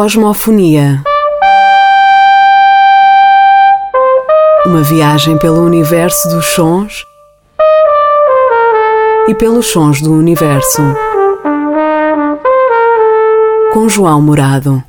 Cosmofonia. Uma viagem pelo universo dos sons e pelos sons do universo. Com João Morado.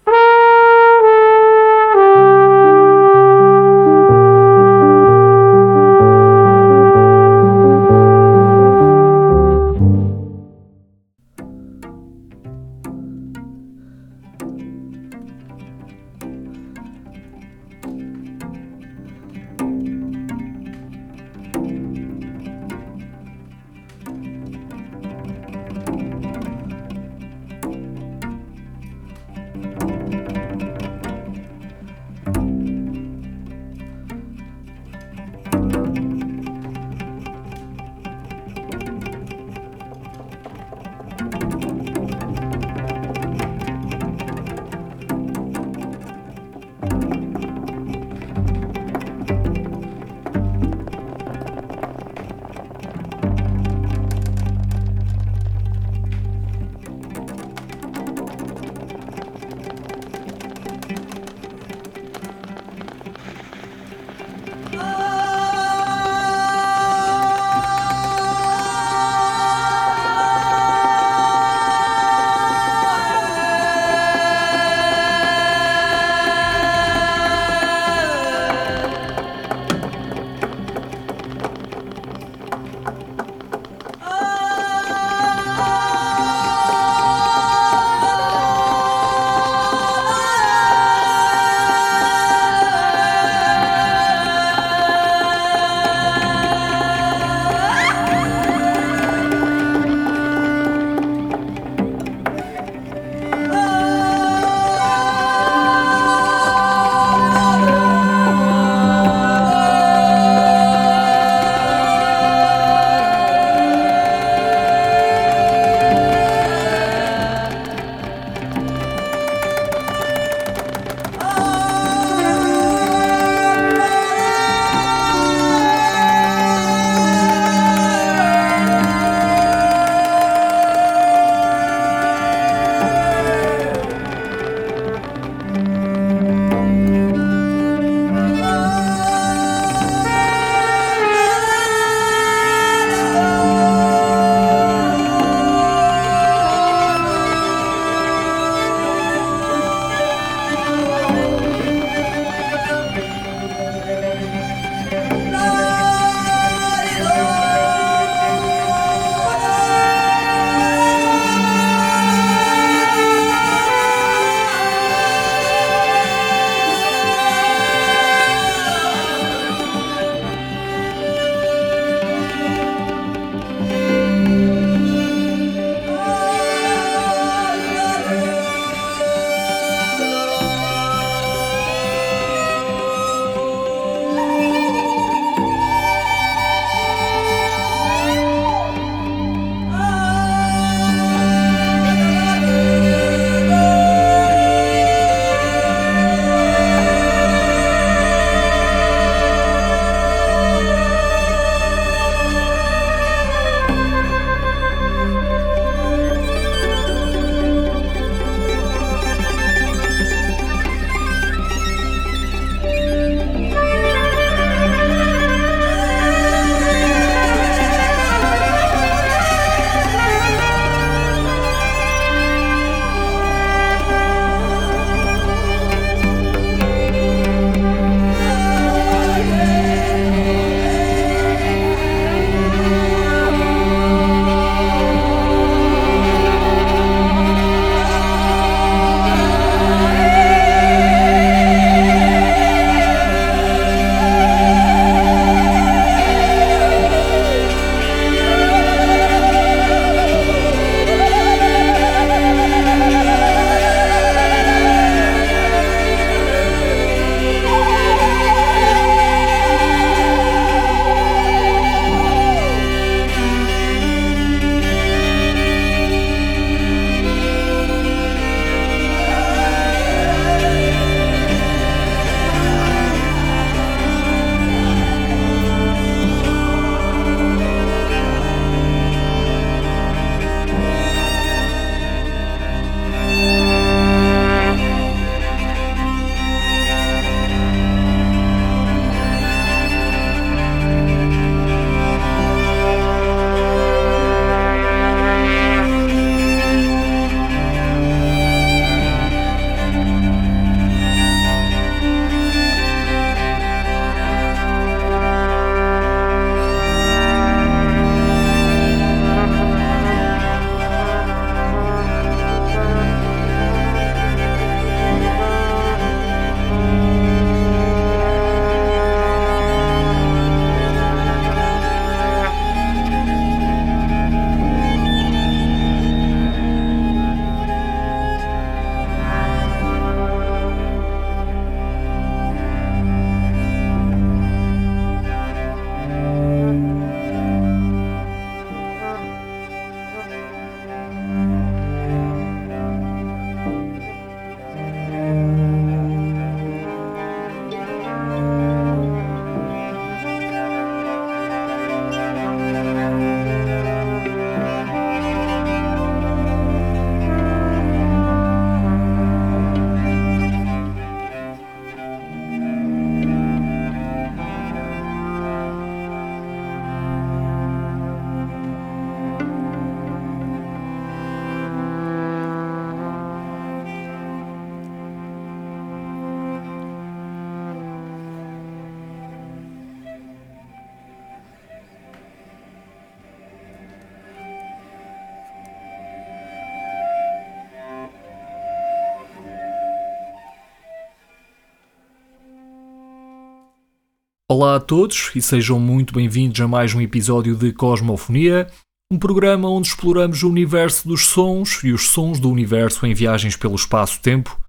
Olá a todos e sejam muito bem-vindos a mais um episódio de Cosmofonia, um programa onde exploramos o universo dos sons e os sons do universo em viagens pelo espaço-tempo.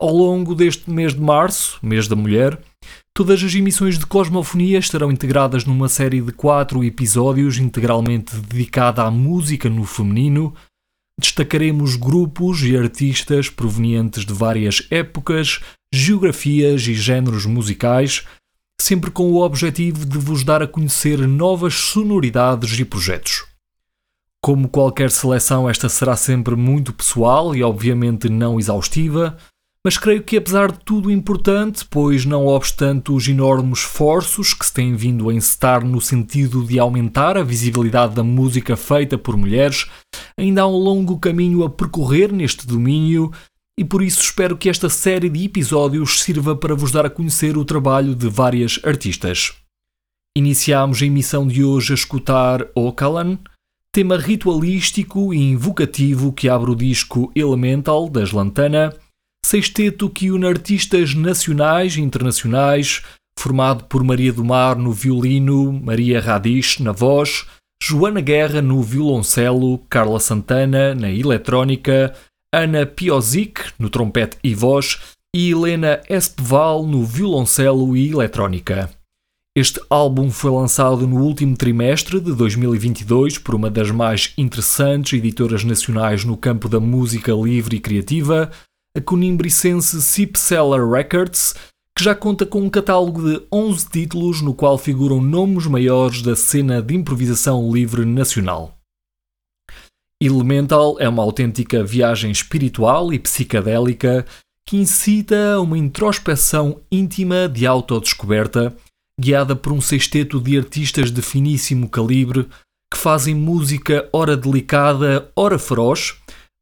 Ao longo deste mês de março, mês da mulher, todas as emissões de Cosmofonia estarão integradas numa série de quatro episódios integralmente dedicada à música no feminino. Destacaremos grupos e artistas provenientes de várias épocas, geografias e géneros musicais sempre com o objetivo de vos dar a conhecer novas sonoridades e projetos. Como qualquer seleção, esta será sempre muito pessoal e, obviamente, não exaustiva, mas creio que, apesar de tudo importante, pois não obstante os enormes esforços que se têm vindo a encetar no sentido de aumentar a visibilidade da música feita por mulheres, ainda há um longo caminho a percorrer neste domínio e por isso espero que esta série de episódios sirva para vos dar a conhecer o trabalho de várias artistas. Iniciamos a emissão de hoje a escutar Ocalan, tema ritualístico e invocativo que abre o disco Elemental das Lantana, sexteto que une artistas nacionais e internacionais, formado por Maria do Mar no violino, Maria Radish na voz, Joana Guerra no violoncelo, Carla Santana na eletrónica, Ana Piozic no trompete e voz e Helena Espeval no violoncelo e eletrónica. Este álbum foi lançado no último trimestre de 2022 por uma das mais interessantes editoras nacionais no campo da música livre e criativa, a conimbricense Sip Seller Records, que já conta com um catálogo de 11 títulos no qual figuram nomes maiores da cena de improvisação livre nacional. Elemental é uma autêntica viagem espiritual e psicadélica que incita a uma introspeção íntima de autodescoberta, guiada por um sexteto de artistas de finíssimo calibre que fazem música ora delicada, ora feroz,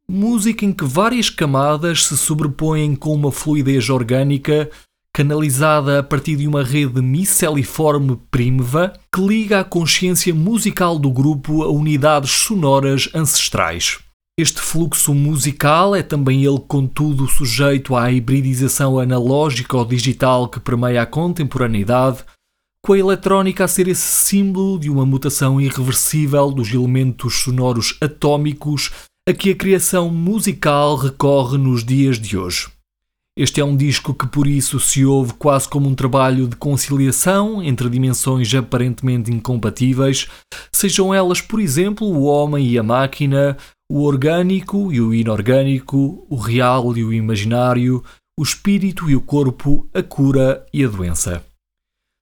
música em que várias camadas se sobrepõem com uma fluidez orgânica canalizada a partir de uma rede miceliforme prímeva que liga a consciência musical do grupo a unidades sonoras ancestrais. Este fluxo musical é também ele, contudo, sujeito à hibridização analógica ou digital que permeia a contemporaneidade, com a eletrónica a ser esse símbolo de uma mutação irreversível dos elementos sonoros atômicos a que a criação musical recorre nos dias de hoje. Este é um disco que por isso se ouve quase como um trabalho de conciliação entre dimensões aparentemente incompatíveis, sejam elas, por exemplo, o homem e a máquina, o orgânico e o inorgânico, o real e o imaginário, o espírito e o corpo, a cura e a doença.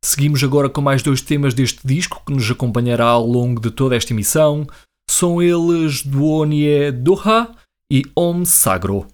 Seguimos agora com mais dois temas deste disco que nos acompanhará ao longo de toda esta emissão. São eles Duonie Doha e Om Sagro.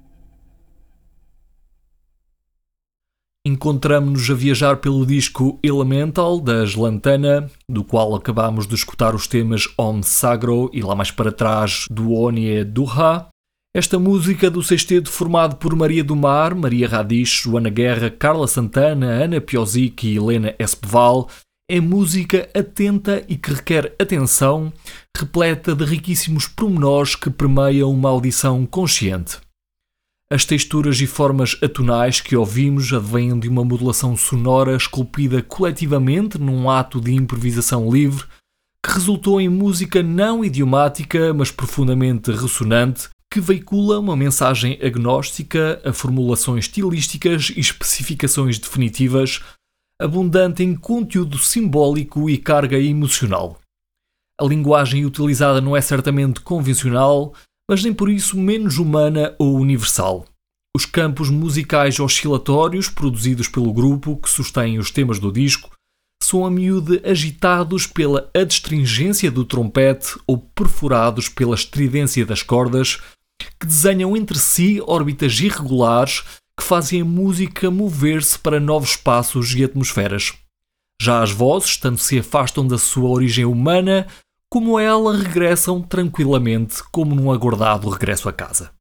encontramos-nos a viajar pelo disco Elemental das Lantana, do qual acabamos de escutar os temas Om Sagro e lá mais para trás do Onie. Esta música do sexteto formado por Maria do Mar, Maria Radish, Joana Guerra, Carla Santana, Ana Piosic e Helena Espeval é música atenta e que requer atenção, repleta de riquíssimos pormenores que permeiam uma audição consciente. As texturas e formas atonais que ouvimos advêm de uma modulação sonora esculpida coletivamente num ato de improvisação livre que resultou em música não idiomática, mas profundamente ressonante, que veicula uma mensagem agnóstica a formulações estilísticas e especificações definitivas, abundante em conteúdo simbólico e carga emocional. A linguagem utilizada não é certamente convencional, mas nem por isso menos humana ou universal. Os campos musicais oscilatórios produzidos pelo grupo que sustém os temas do disco são a miúde agitados pela adstringência do trompete ou perfurados pela estridência das cordas, que desenham entre si órbitas irregulares que fazem a música mover-se para novos espaços e atmosferas. Já as vozes tanto se afastam da sua origem humana como ela regressam tranquilamente, como num aguardado regresso a casa.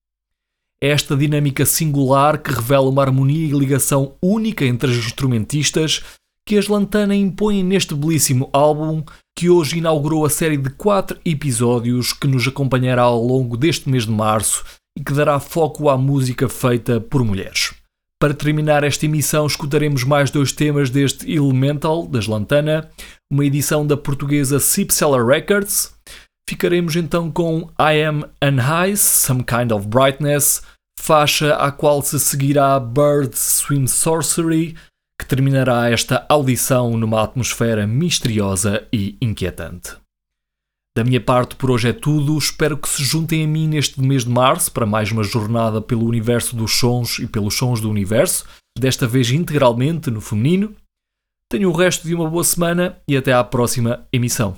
É esta dinâmica singular que revela uma harmonia e ligação única entre os instrumentistas que as Lantana impõem neste belíssimo álbum que hoje inaugurou a série de quatro episódios que nos acompanhará ao longo deste mês de março e que dará foco à música feita por mulheres. Para terminar esta emissão, escutaremos mais dois temas deste Elemental, das Lantana, uma edição da portuguesa Seller Records. Ficaremos então com I Am Unhighs, Some Kind of Brightness, faixa à qual se seguirá Bird Swim Sorcery, que terminará esta audição numa atmosfera misteriosa e inquietante. Da minha parte, por hoje é tudo. Espero que se juntem a mim neste mês de março para mais uma jornada pelo universo dos sons e pelos sons do universo, desta vez integralmente no feminino. Tenham o resto de uma boa semana e até à próxima emissão.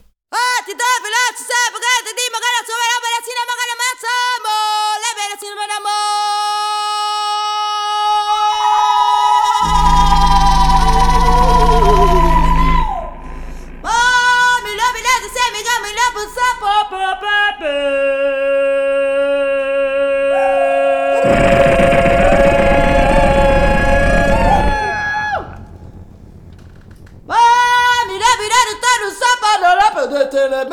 Mira, mira, usted no sabe, no la puede tener,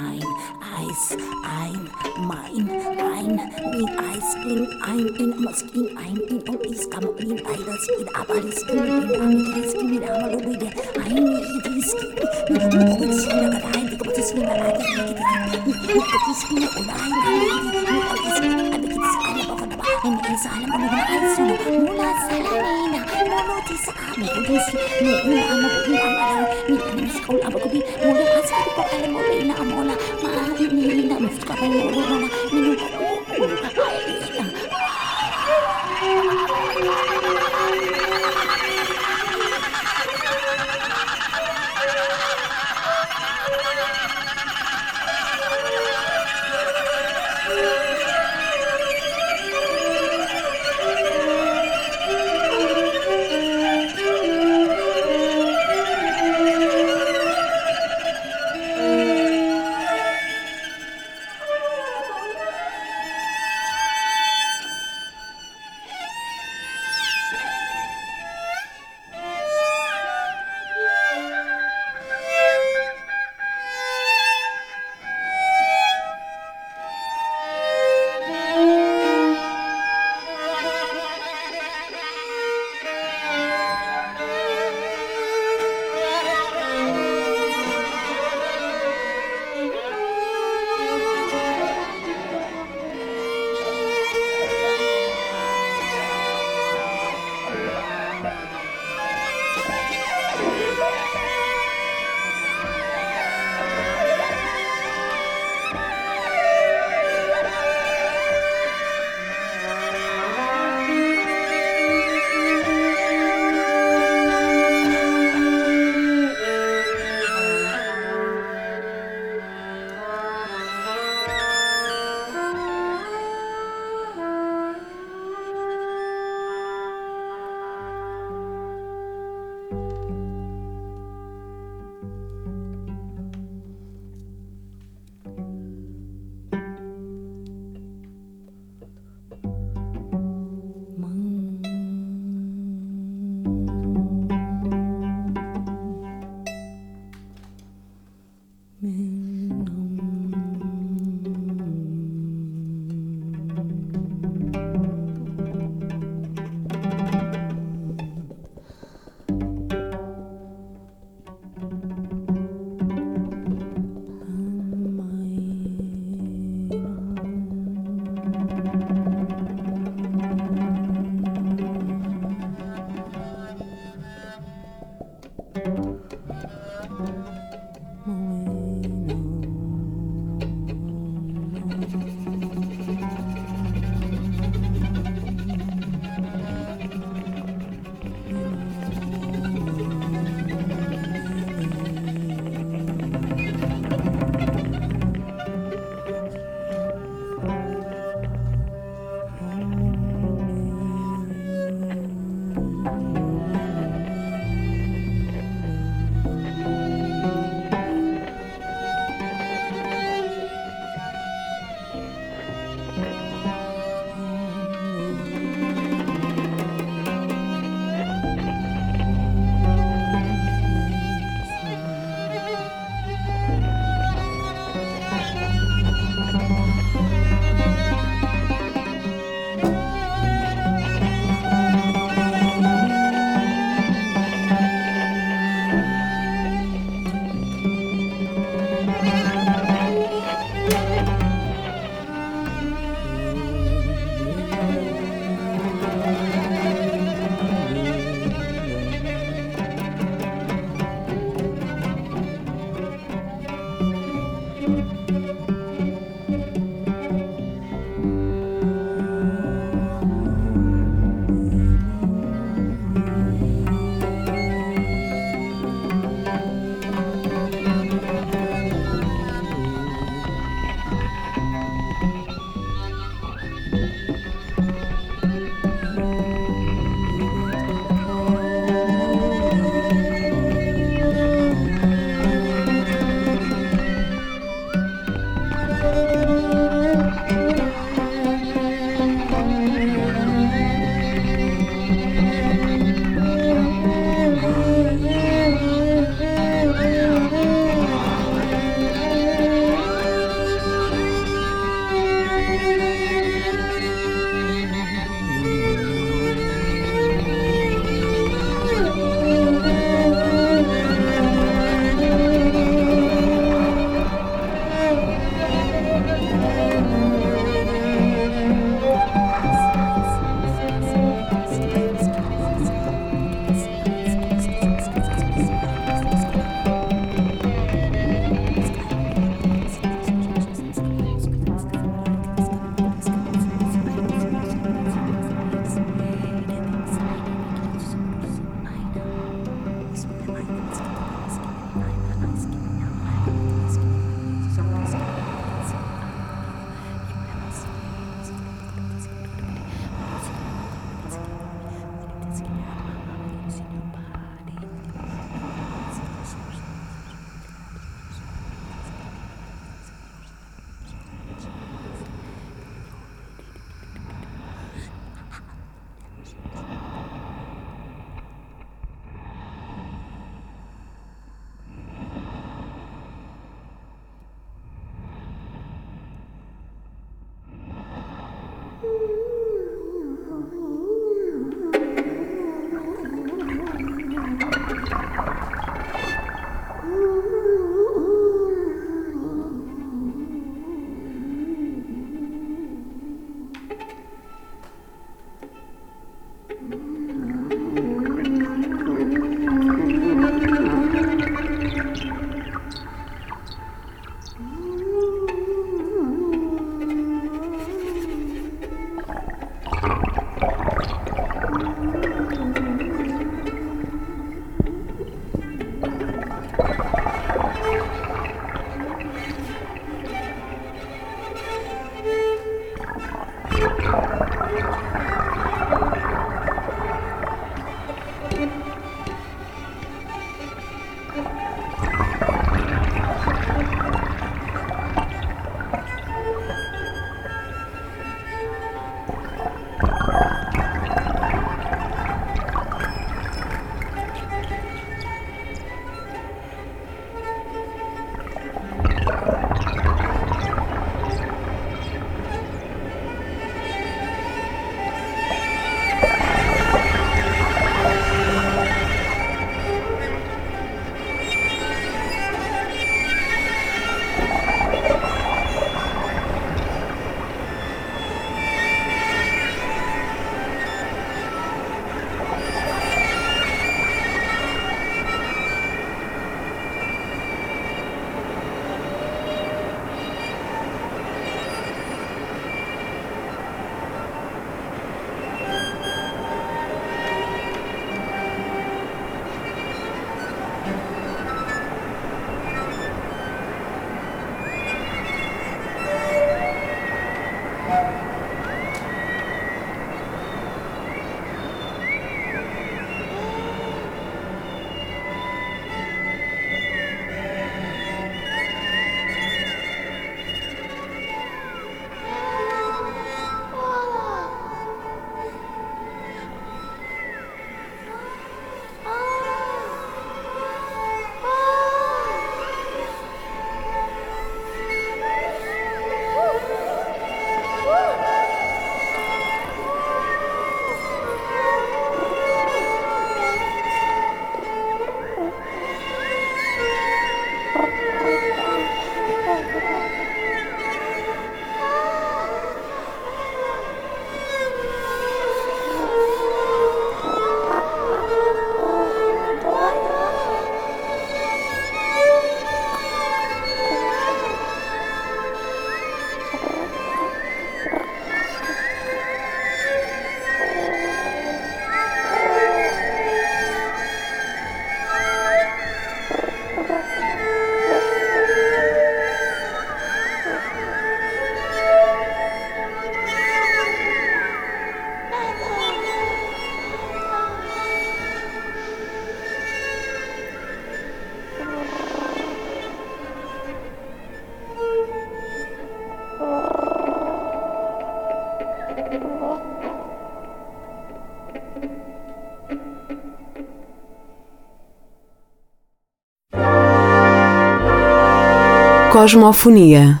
Cosmofonia.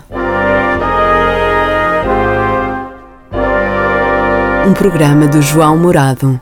Um programa do João Morado.